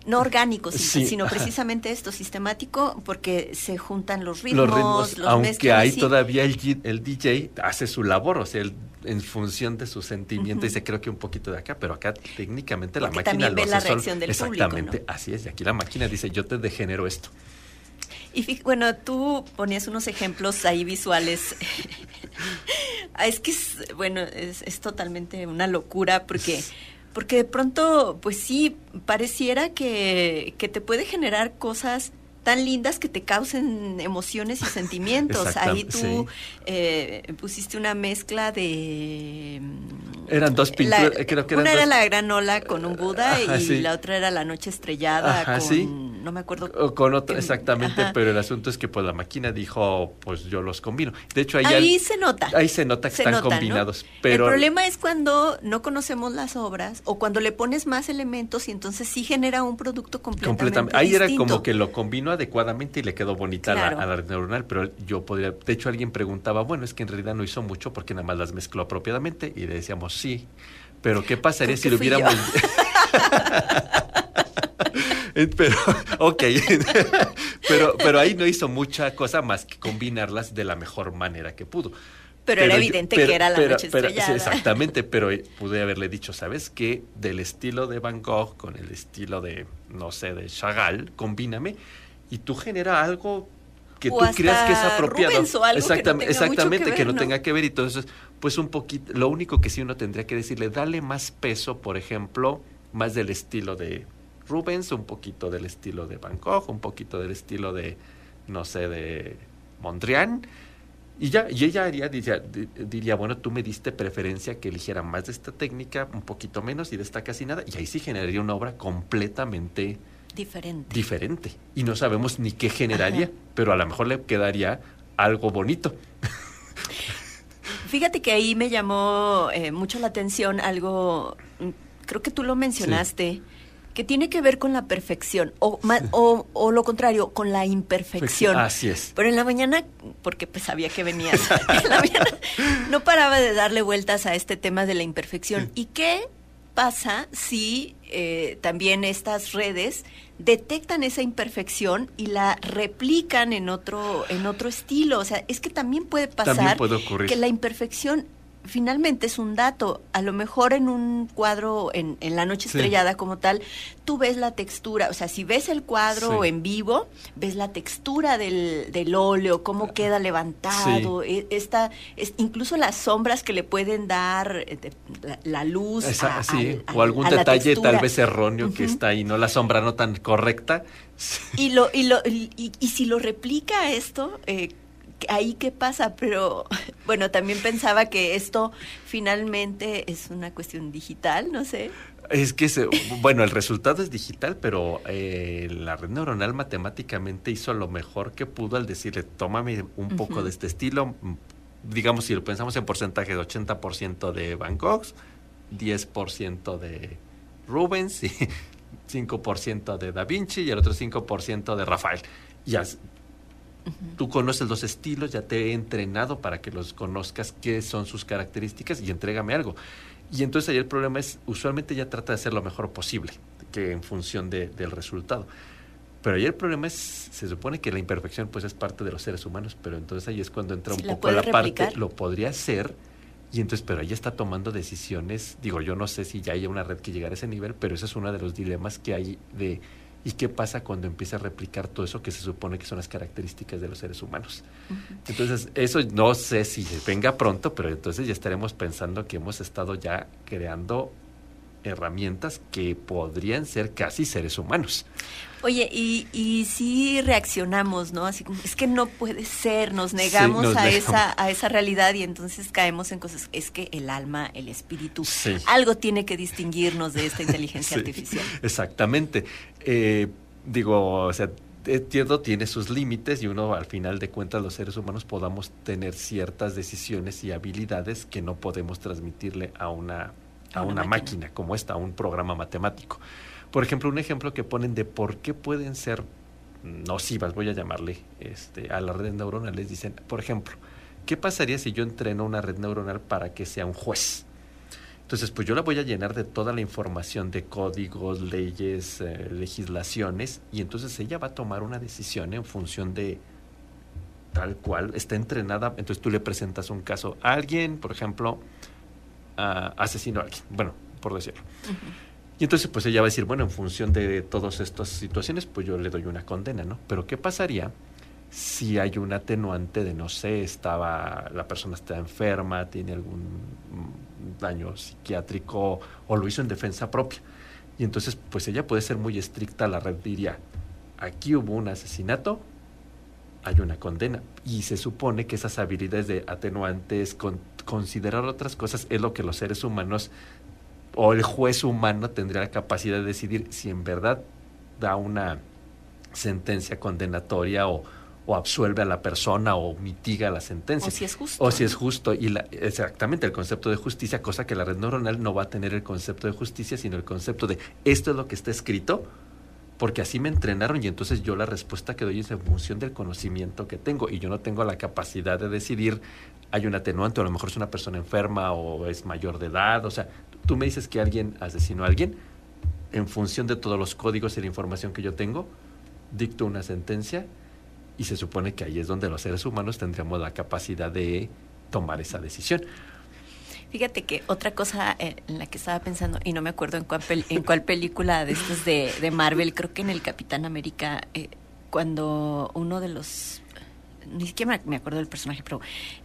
S1: no orgánico, sino precisamente esto, sistemático, porque se juntan los ritmos, los, ritmos,
S5: aunque ahí todavía el, el, DJ hace su labor, o sea, en función de su sentimiento, y se creo que un poquito de acá, pero acá técnicamente la máquina
S1: lo la reacción del
S5: Exactamente, así es, y aquí la máquina dice, yo te degenero esto.
S1: Y bueno, tú ponías unos ejemplos ahí visuales. es que es, bueno, es, es totalmente una locura porque porque de pronto, pues sí, pareciera que, que te puede generar cosas tan lindas que te causen emociones y sentimientos. Ahí tú eh, pusiste una mezcla de...
S5: Mm, eran dos pinturas, creo que
S1: eran Una era la granola con un Buda y la otra era la noche estrellada con... No me acuerdo.
S5: Con otro, exactamente, pero el asunto es que pues la máquina dijo, pues yo los combino. De hecho, ahí,
S1: ahí se nota.
S5: Ahí se nota que están combinados. Pero...
S1: El problema es cuando no conocemos las obras o cuando le pones más elementos y entonces sí genera un producto completamente, completamente.
S5: Ahí
S1: era
S5: como que lo combinó adecuadamente y le quedó bonita a, la, red neuronal, pero yo podría, de hecho alguien preguntaba, bueno, es que en realidad no hizo mucho porque nada más las mezcló apropiadamente y le decíamos sí, pero ¿qué pasaría si lo hubiéramos... pero, ok, pero, pero ahí no hizo mucha cosa más que combinarlas de la mejor manera que pudo.
S1: Pero, era evidente que era la noche estrellada.
S5: exactamente, pero pude haberle dicho, ¿sabes qué? Del estilo de Van Gogh con el estilo de, no sé, de Chagall, combíname y tú genera algo que tú creas que es apropiado.
S1: exactamente,
S5: exactamente
S1: que,
S5: no, tenga que ver. Y entonces, pues un poquito, lo único que sí uno tendría que decirle, dale más peso, por ejemplo, más del estilo de Rubens, un poquito del estilo de Van Gogh, un poquito del estilo de, no sé, de Mondrian y ya, y ella haría, diría, diría, bueno, tú me diste preferencia que eligiera más de esta técnica, un poquito menos y de esta casi nada, y ahí sí generaría una obra completamente
S1: diferente.
S5: diferente. Y no sabemos ni qué generaría, pero a lo mejor le quedaría algo bonito.
S1: Fíjate que ahí me llamó eh, mucho la atención algo, mm, creo que tú lo mencionaste que tiene que ver con la perfección, o, o, lo contrario, con la imperfección.
S5: Así es.
S1: Pero en la mañana, porque pues sabía que venías, en la mañana no paraba de darle vueltas a este tema de la imperfección. ¿Y qué pasa si eh, también estas redes detectan esa imperfección y la replican en otro en otro estilo o sea es que también puede pasar que la imperfección finalmente es un dato. A lo mejor en un cuadro, en, en la noche estrellada como tal, tú ves la textura, o sea, si ves el cuadro en vivo, ves la textura del, del óleo, cómo queda levantado, e, esta, es, incluso las sombras que le pueden dar eh, la, luz.
S5: o algún detalle tal vez erróneo que está ahí, ¿no? La sombra no tan correcta.
S1: Y, lo, y, lo, y, y si lo replica esto, eh, ahí qué pasa, pero bueno, también pensaba que esto finalmente es una cuestión digital, no sé.
S5: Es que, bueno, el resultado es digital, pero eh, la red neuronal matemáticamente hizo lo mejor que pudo al decirle, tómame un poco de este estilo, mm, digamos, si lo pensamos en porcentaje de 80% de Van Gogh, 10% de Rubens y 5% de Da Vinci y el otro 5% de Rafael. Y Tú conoces los estilos, ya te he entrenado para que los conozcas, qué son sus características y entrégame algo. Y entonces ahí el problema es, usualmente ya trata de hacer lo mejor posible, que en función de, del resultado. Pero ahí el problema es, se supone que la imperfección pues es parte de los seres humanos, pero entonces ahí es cuando entra un poco la, parte, lo podría hacer, y entonces, pero ahí está tomando decisiones, digo, yo no sé si ya hay una red que llegara a ese nivel, pero ese es uno de los dilemas que hay de ¿Y qué pasa cuando empieza a replicar todo eso que se supone que son las características de los seres humanos? Entonces, eso no sé si venga pronto, pero entonces ya estaremos pensando que hemos estado ya creando herramientas que podrían ser casi seres humanos.
S1: Oye, y, y si reaccionamos, ¿no? Así como, es que no puede ser, nos negamos a, Esa, a esa realidad y entonces caemos en cosas. Es que el alma, el espíritu, algo tiene que distinguirnos de esta inteligencia artificial.
S5: Exactamente. Eh, digo, o sea, entiendo, tiene sus límites y uno al final de cuentas los seres humanos podamos tener ciertas decisiones y habilidades que no podemos transmitirle a una, a, una, máquina. como esta, a un programa matemático. Por ejemplo, un ejemplo que ponen de por qué pueden ser nocivas, voy a llamarle, este, a las redes neuronales, dicen, por ejemplo, ¿qué pasaría si yo entreno una red neuronal para que sea un juez? Entonces, pues yo la voy a llenar de toda la información de códigos, leyes, eh, legislaciones, y entonces ella va a tomar una decisión en función de tal cual está entrenada. Entonces tú le presentas un caso a alguien, por ejemplo, asesinó a alguien, bueno, por decirlo. Y entonces pues ella va a decir, bueno, en función de todas estas situaciones, pues yo le doy una condena, ¿no? Pero ¿qué pasaría si hay un atenuante de, no sé, estaba, la persona está enferma, tiene algún daño psiquiátrico o lo hizo en defensa propia? Y entonces pues ella puede ser muy estricta, la red diría, aquí hubo un asesinato, hay una condena. Y se supone que esas habilidades de atenuantes, considerar otras cosas, es lo que los seres humanos o el juez humano tendría la capacidad de decidir si en verdad da una sentencia condenatoria o, o absuelve a la persona o mitiga la sentencia.
S1: O si es justo.
S5: O si es justo. Y la, exactamente el concepto de justicia, cosa que la red neuronal no va a tener el concepto de justicia, sino el concepto de esto es lo que está escrito, porque así me entrenaron y entonces yo la respuesta que doy es en función del conocimiento que tengo y yo no tengo la capacidad de decidir hay un atenuante o a lo mejor es una persona enferma o es mayor de edad, o sea, tú me dices que alguien asesinó a alguien, en función de todos los códigos y la información que yo tengo, dicto una sentencia y se supone que ahí es donde los seres humanos tendríamos la capacidad de tomar esa decisión.
S1: Fíjate que otra cosa eh, en la que estaba pensando, y no me acuerdo en cuál, en cuál película de estos de, de, Marvel, creo que en el Capitán América, eh, cuando uno de los ni siquiera me acuerdo del personaje, pero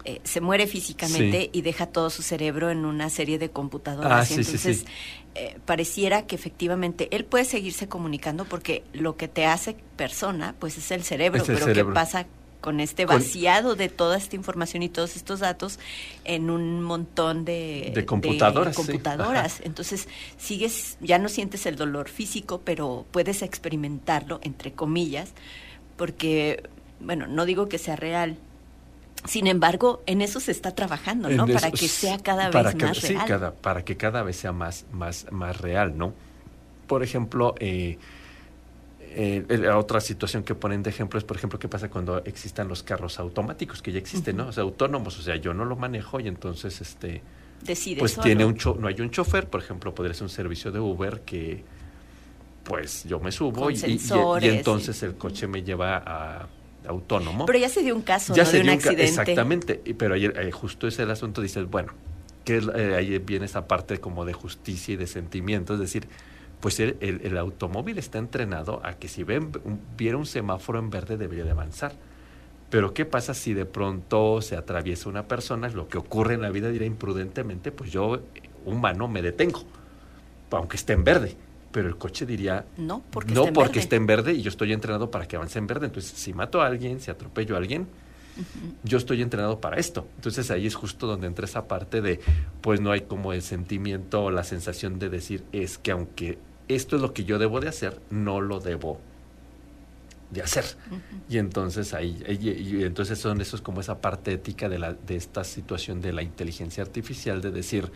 S1: eh, se muere físicamente y deja todo su cerebro en una serie de computadoras.
S5: Ah,
S1: y entonces eh, pareciera que efectivamente él puede seguirse comunicando porque lo que te hace persona, pues es el cerebro. pero ¿qué pasa con este vaciado de toda esta información y todos estos datos en un montón de,
S5: de computadoras.
S1: computadoras. Entonces, sigues, ya no sientes el dolor físico, pero puedes experimentarlo, entre comillas, porque bueno, no digo que sea real. Sin embargo, en eso se está trabajando, ¿no? para que sea cada vez más real.
S5: Sí, para que cada vez sea más, más, más real, ¿no? Por ejemplo, eh, eh, otra situación que ponen de ejemplo es, por ejemplo, qué pasa cuando existan los carros automáticos, que ya existen, ¿no? O sea, autónomos, o sea, yo no lo manejo y entonces, este...
S1: Decide
S5: pues tiene un no hay un chofer, por ejemplo, podría ser un servicio de Uber que, pues, yo me subo y, y, entonces el coche me lleva a autónomo.
S1: Pero ya se dio un caso ya de un, accidente.
S5: Exactamente, pero ayer eh, justo es el asunto, dices, bueno, que eh, ahí viene esa parte como de justicia y de sentimiento, es decir, pues el, el, automóvil está entrenado a que si ven, viera un semáforo en verde debería de avanzar. Pero ¿qué pasa si de pronto se atraviesa una persona? Lo que ocurre en la vida dirá imprudentemente, pues yo, humano, me detengo, aunque esté en verde pero el coche diría
S1: no porque,
S5: no
S1: esté,
S5: porque
S1: esté
S5: en verde y yo estoy entrenado para que avance en verde. Entonces, si mato a alguien, si atropello a alguien, yo estoy entrenado para esto. Entonces ahí es justo donde entra esa parte de, pues no hay como el sentimiento o la sensación de decir, es que aunque esto es lo que yo debo de hacer, no lo debo de hacer. Y entonces ahí, y, entonces son eso es como esa parte ética de, la, de esta situación de la inteligencia artificial, de decir,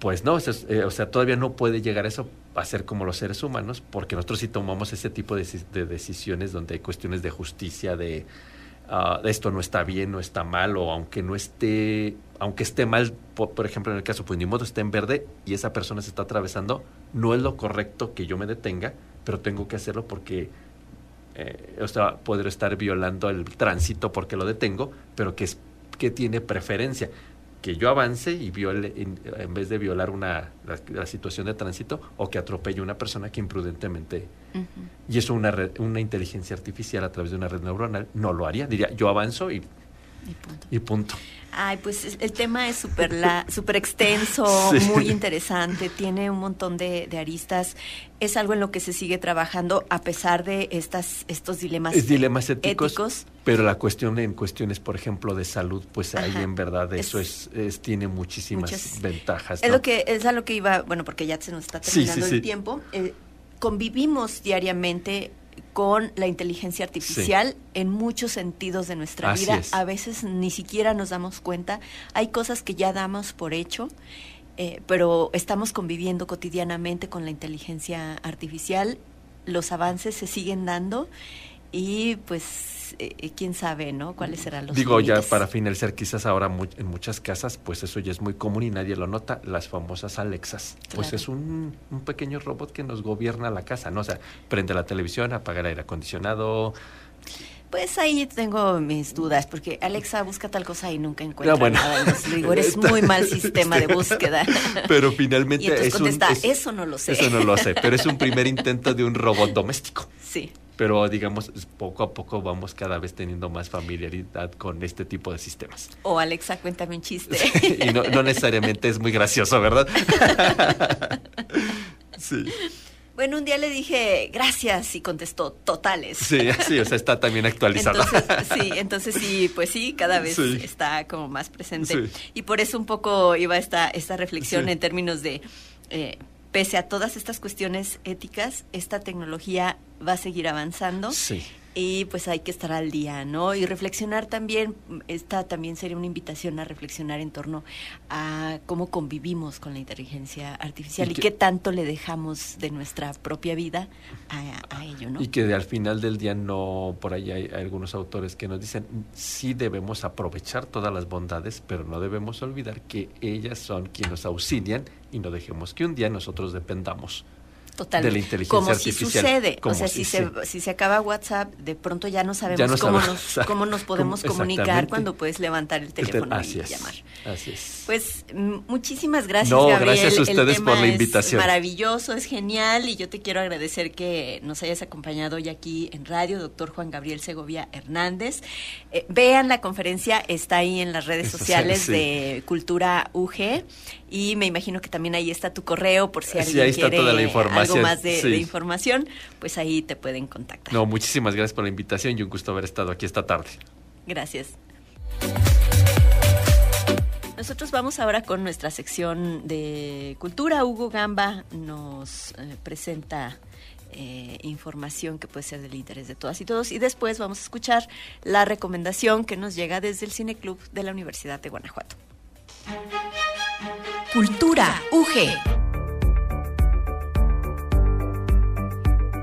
S5: pues no, eh, o sea, todavía no puede llegar a eso a ser como los seres humanos, porque nosotros sí tomamos ese tipo de, decisiones donde hay cuestiones de justicia, de uh, esto no está bien, no está mal, o aunque no esté, aunque esté mal, por, ejemplo, en el caso, pues ni modo está en verde y esa persona se está atravesando, no es lo correcto que yo me detenga, pero tengo que hacerlo porque eh, o estar violando el tránsito porque lo detengo, pero que es que tiene preferencia que yo avance y viole, en, vez de violar una, la, situación de tránsito o que atropelle a una persona que imprudentemente, y eso una, una inteligencia artificial a través de una red neuronal no lo haría. Diría, yo avanzo y y punto.
S1: Ay, pues el tema es súper super extenso, muy interesante, tiene un montón de, aristas. Es algo en lo que se sigue trabajando a pesar de estas, estos dilemas,
S5: es dilemas éticos, Pero la cuestión en cuestiones, por ejemplo, de salud, pues ahí en verdad eso es, tiene muchísimas ventajas.
S1: Es lo que es a lo que iba, bueno, porque ya se nos está terminando el tiempo. Eh, convivimos diariamente con la inteligencia artificial en muchos sentidos de nuestra vida. A veces ni siquiera nos damos cuenta. Hay cosas que ya damos por hecho, eh, pero estamos conviviendo cotidianamente con la inteligencia artificial. Los avances se siguen dando y pues eh, quién sabe, ¿no? ¿Cuáles serán los
S5: Digo, ya para finalizar, quizás ahora en muchas casas, pues eso ya es muy común y nadie lo nota, las famosas Alexas. Pues es un, un, pequeño robot que nos gobierna la casa, ¿no? O sea, prende la televisión, apaga el aire acondicionado.
S1: Pues ahí tengo mis dudas, porque Alexa busca tal cosa y nunca encuentra nada. Entonces digo, eres muy mal sistema de búsqueda.
S5: Pero finalmente
S1: y es contesta, eso no lo sé.
S5: Eso no lo sé, pero es un primer intento de un robot doméstico.
S1: Sí
S5: pero digamos poco a poco vamos cada vez teniendo más familiaridad con este tipo de sistemas.
S1: O Alexa, cuéntame un chiste.
S5: y no, necesariamente es muy gracioso, ¿verdad? sí.
S1: Bueno, un día le dije gracias y contestó totales.
S5: Sí, sí, o sea, está también actualizado.
S1: Entonces, sí, entonces sí, pues sí, cada vez está como más presente. Y por eso un poco iba esta, esta reflexión en términos de, eh, pese a todas estas cuestiones éticas, esta tecnología va a seguir avanzando.
S5: Sí
S1: y pues hay que estar al día, ¿no? Y reflexionar también, esta también sería una invitación a reflexionar en torno a cómo convivimos con la inteligencia artificial y, qué tanto le dejamos de nuestra propia vida a, ello, ¿no?
S5: Y que al final del día no, por ahí hay, algunos autores que nos dicen, sí debemos aprovechar todas las bondades, pero no debemos olvidar que ellas son quienes nos auxilian y no dejemos que un día nosotros dependamos
S1: de la inteligencia como artificial. Si sucede. o sea, si, se, si se acaba WhatsApp, de pronto ya no sabemos cómo, nos, cómo nos podemos comunicar cuando puedes levantar el teléfono y llamar.
S5: Así es.
S1: Pues muchísimas gracias,
S5: no, Gracias a ustedes por la invitación.
S1: Es maravilloso, es genial y yo te quiero agradecer que nos hayas acompañado hoy aquí en radio, doctor Juan Gabriel Segovia Hernández. Eh, vean la conferencia, está ahí en las redes sociales de Cultura UG y me imagino que también ahí está tu correo por si alguien quiere algo más de, información, pues ahí te pueden contactar.
S5: No, muchísimas gracias por la invitación y un gusto haber estado aquí esta tarde.
S1: Gracias. Nosotros vamos ahora con nuestra sección de cultura. Hugo Gamba nos eh, presenta eh, información que puede ser del interés de todas y todos. Y después vamos a escuchar la recomendación que nos llega desde el Cine Club de la Universidad de Guanajuato.
S6: Cultura UG.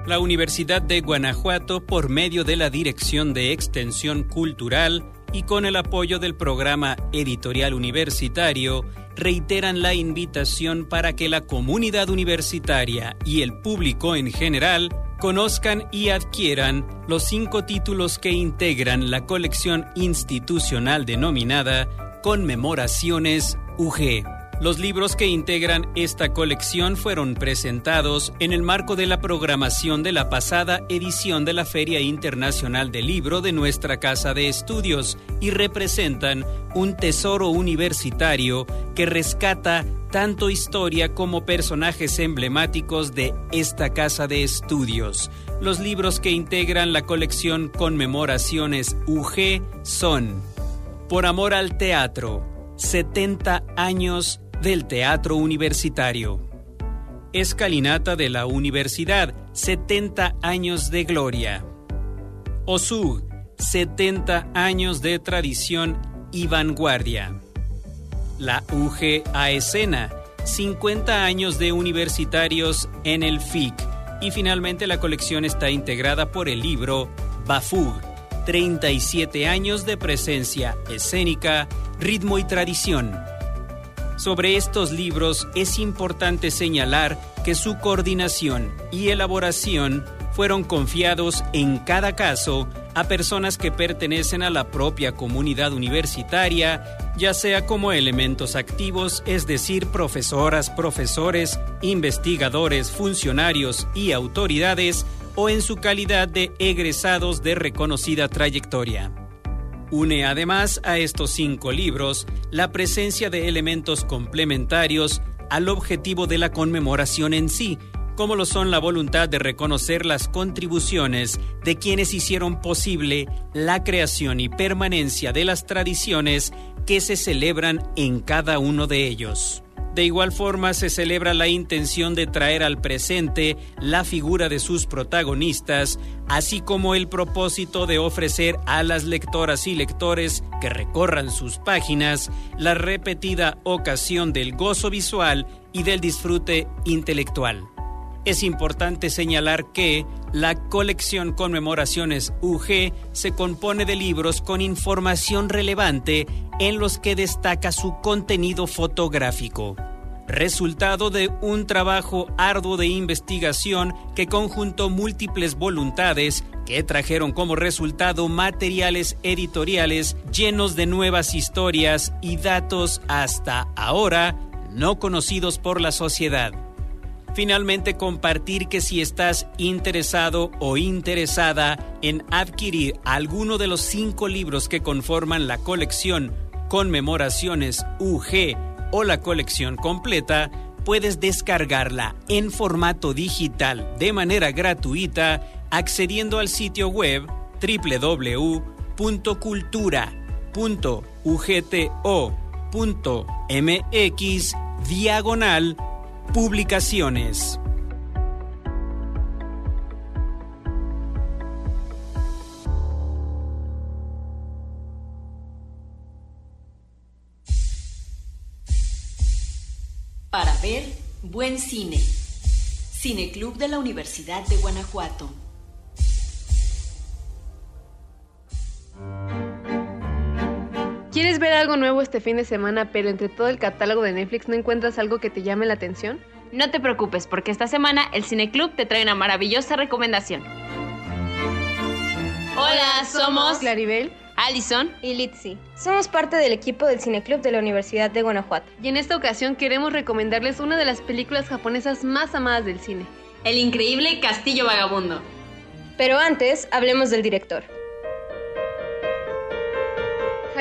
S7: La Universidad de Guanajuato, por medio de la Dirección de Extensión Cultural y con el apoyo del programa editorial universitario, reiteran la invitación para que la comunidad universitaria y el público en general conozcan y adquieran los cinco títulos que integran la colección institucional denominada Conmemoraciones UG. Los libros que integran esta colección fueron presentados en el marco de la programación de la pasada edición de la Feria Internacional del Libro de nuestra Casa de Estudios y representan un tesoro universitario que rescata tanto historia como personajes emblemáticos de esta Casa de Estudios. Los libros que integran la colección Conmemoraciones UG son Por Amor al Teatro, 70 años del Teatro Universitario. Escalinata de la Universidad, 70 años de gloria. OSUG, 70 años de tradición y vanguardia. La UG a escena, 50 años de universitarios en el FIC. Y finalmente la colección está integrada por el libro Bafug, 37 años de presencia escénica, ritmo y tradición sobre estos libros es importante señalar que su coordinación y elaboración fueron confiados en cada caso a personas que pertenecen a la propia comunidad universitaria, ya sea como elementos activos, es decir, profesoras, profesores, investigadores, funcionarios y autoridades, o en su calidad de egresados de reconocida trayectoria. Une además a estos cinco libros la presencia de elementos complementarios al objetivo de la conmemoración en sí, como lo son la voluntad de reconocer las contribuciones de quienes hicieron posible la creación y permanencia de las tradiciones que se celebran en cada uno de ellos. De igual forma, se celebra la intención de traer al presente la figura de sus protagonistas, así como el propósito de ofrecer a las lectoras y lectores que recorran sus páginas la repetida ocasión del gozo visual y del disfrute intelectual. Es importante señalar que la colección Conmemoraciones UG se compone de libros con información relevante en los que destaca su contenido fotográfico resultado de un trabajo arduo de investigación que conjuntó múltiples voluntades que trajeron como resultado materiales editoriales llenos de nuevas historias y datos hasta ahora no conocidos por la sociedad. Finalmente, compartir que si estás interesado o interesada en adquirir alguno de los cinco libros que conforman la colección Conmemoraciones UG o la colección completa, puedes descargarla en formato digital de manera gratuita accediendo al sitio web www.cultura.ugto.mx diagonal publicaciones.
S1: Para ver buen cine. Cineclub de la Universidad de Guanajuato.
S6: ¿Quieres ver algo nuevo este fin de semana, pero entre todo el catálogo de Netflix no encuentras algo que te llame la atención?
S8: No te preocupes, porque esta semana el Cineclub te trae una maravillosa recomendación. Hola, somos
S6: Claribel
S8: Allison
S9: y Litzy. Somos parte del equipo del Cineclub de la Universidad de Guanajuato.
S6: Y en esta ocasión queremos recomendarles una de las películas japonesas más amadas del cine.
S8: El increíble Castillo Vagabundo.
S9: Pero antes, hablemos del director.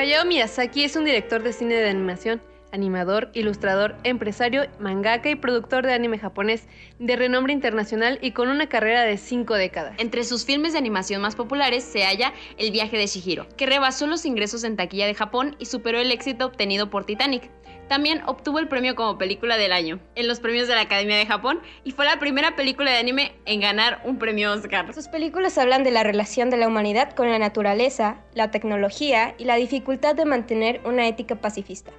S6: Hayao Miyazaki es un director de cine de animación animador, ilustrador, empresario, mangaka y productor de anime japonés de renombre internacional y con una carrera de cinco décadas.
S8: Entre sus filmes de animación más populares se halla El viaje de Shihiro, que rebasó los ingresos en taquilla de Japón y superó el éxito obtenido por Titanic. También obtuvo el premio como película del año en los premios de la Academia de Japón y fue la primera película de anime en ganar un premio Oscar.
S9: Sus películas hablan de la relación de la humanidad con la naturaleza, la tecnología y la dificultad de mantener una ética pacifista.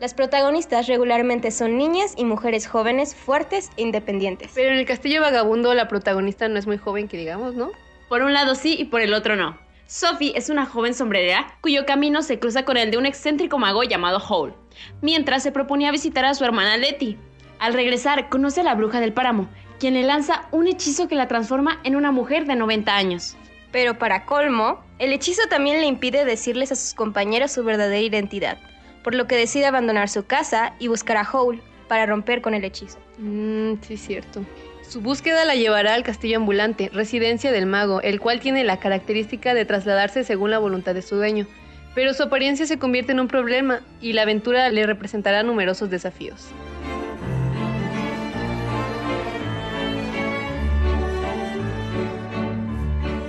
S9: Las protagonistas regularmente son niñas y mujeres jóvenes, fuertes e independientes.
S6: Pero en el Castillo Vagabundo la protagonista no es muy joven, que digamos, ¿no?
S8: Por un lado sí y por el otro no. Sophie es una joven sombrerera cuyo camino se cruza con el de un excéntrico mago llamado Hole, mientras se proponía visitar a su hermana Letty. Al regresar, conoce a la bruja del páramo, quien le lanza un hechizo que la transforma en una mujer de 90 años.
S9: Pero para colmo, el hechizo también le impide decirles a sus compañeros su verdadera identidad por lo que decide abandonar su casa y buscar a Howl para romper con el hechizo.
S6: Mmm, sí, cierto. Su búsqueda la llevará al castillo ambulante, residencia del mago, el cual tiene la característica de trasladarse según la voluntad de su dueño. Pero su apariencia se convierte en un problema y la aventura le representará numerosos desafíos.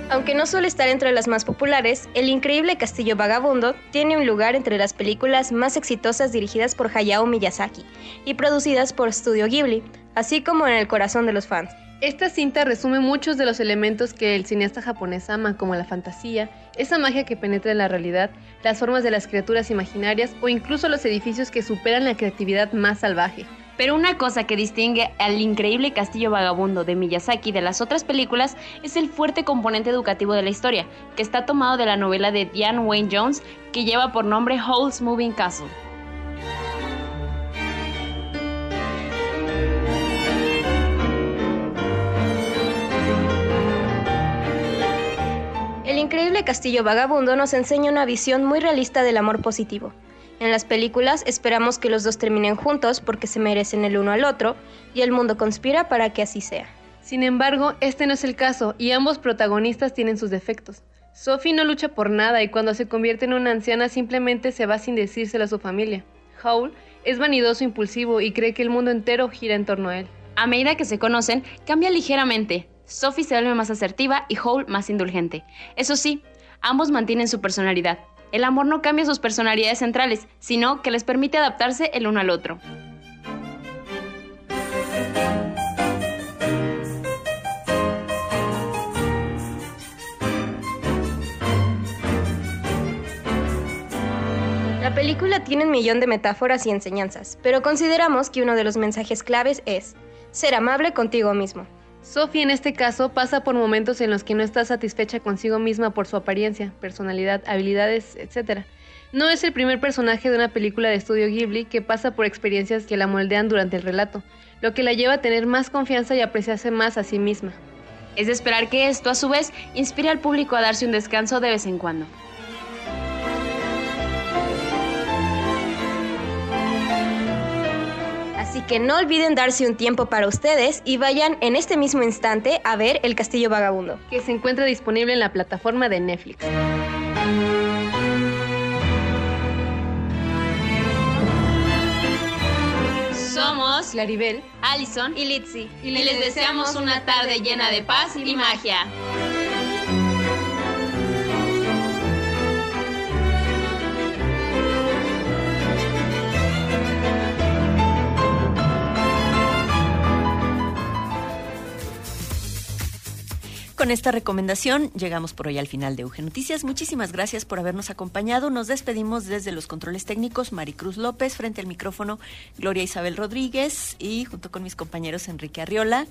S9: Aunque no suele estar entre las más populares, El increíble Castillo Vagabundo tiene un lugar entre las películas más exitosas dirigidas por Hayao Miyazaki y producidas por Studio Ghibli, así como en el corazón de los fans.
S6: Esta cinta resume muchos de los elementos que el cineasta japonés ama, como la fantasía, esa magia que penetra en la realidad, las formas de las criaturas imaginarias o incluso los edificios que superan la creatividad más salvaje.
S8: Pero una cosa que distingue al increíble castillo vagabundo de Miyazaki de las otras películas es el fuerte componente educativo de la historia, que está tomado de la novela de Diane Wayne Jones que lleva por nombre Howl's Moving Castle.
S9: Increíble castillo vagabundo nos enseña una visión muy realista del amor positivo en las películas esperamos que los dos terminen juntos porque se merecen el uno al otro y el mundo conspira para que así sea.
S6: Sin embargo, este no es el caso y ambos protagonistas tienen sus defectos. Sophie no lucha por nada y cuando se convierte en una anciana simplemente se va sin decírselo a su familia. Howl es vanidoso, impulsivo y cree que el mundo entero gira en torno a él.
S8: A medida que se conocen, cambia ligeramente. Sophie se vuelve más asertiva y Howl más indulgente. Eso sí, ambos mantienen su personalidad, el amor no cambia sus personalidades centrales, sino que les permite adaptarse el uno al otro.
S9: La película tiene un millón de metáforas y enseñanzas, pero consideramos que uno de los mensajes claves es ser amable contigo mismo.
S6: Sophie en este caso pasa por momentos en los que no está satisfecha consigo misma por su apariencia, personalidad, habilidades, etc. No es el primer personaje de una película de estudio Ghibli que pasa por experiencias que la moldean durante el relato, lo que la lleva a tener más confianza y apreciarse más a sí misma.
S8: Es de esperar que esto, a su vez, inspire al público a darse un descanso de vez en cuando.
S9: Así que no olviden darse un tiempo para ustedes y vayan en este mismo instante a ver El Castillo Vagabundo,
S6: que se encuentra disponible en la plataforma de Netflix.
S8: Somos
S6: Claribel,
S8: Allison
S9: y Litzy.
S8: y les deseamos una tarde llena de paz y magia.
S1: Con esta recomendación llegamos por hoy al final de UG Noticias. Muchísimas gracias por habernos acompañado. Nos despedimos desde los controles técnicos Maricruz López, frente al micrófono Gloria Isabel Rodríguez y junto con mis compañeros Enrique Arriola,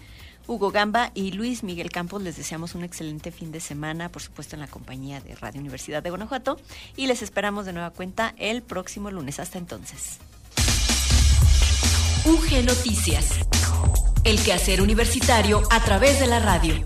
S1: Hugo Gamba y Luis Miguel Campos les deseamos un excelente fin de semana, por supuesto en la compañía de Radio Universidad de Guanajuato y les esperamos de nueva cuenta el próximo lunes. Hasta entonces.
S10: UG Noticias. El quehacer universitario a través de la radio.